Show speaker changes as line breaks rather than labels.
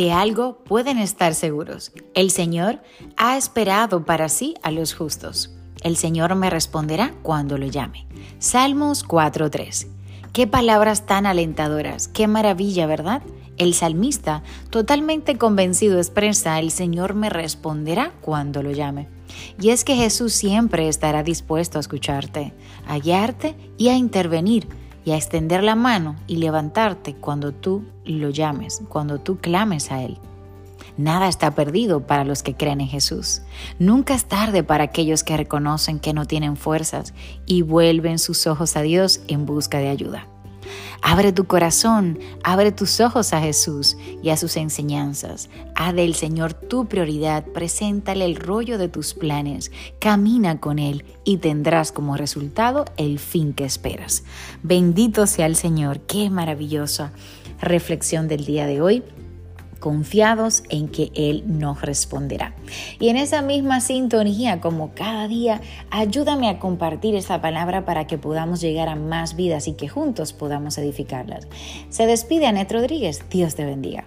De algo pueden estar seguros. El Señor ha esperado para sí a los justos. El Señor me responderá cuando lo llame. Salmos 4.3. Qué palabras tan alentadoras, qué maravilla, ¿verdad? El salmista, totalmente convencido, expresa, el Señor me responderá cuando lo llame. Y es que Jesús siempre estará dispuesto a escucharte, a guiarte y a intervenir y a extender la mano y levantarte cuando tú lo llames, cuando tú clames a Él. Nada está perdido para los que creen en Jesús. Nunca es tarde para aquellos que reconocen que no tienen fuerzas y vuelven sus ojos a Dios en busca de ayuda. Abre tu corazón, abre tus ojos a Jesús y a sus enseñanzas. Haz del Señor tu prioridad, preséntale el rollo de tus planes, camina con Él y tendrás como resultado el fin que esperas. Bendito sea el Señor, qué maravillosa reflexión del día de hoy confiados en que Él nos responderá. Y en esa misma sintonía, como cada día, ayúdame a compartir esa palabra para que podamos llegar a más vidas y que juntos podamos edificarlas. Se despide Anet Rodríguez. Dios te bendiga.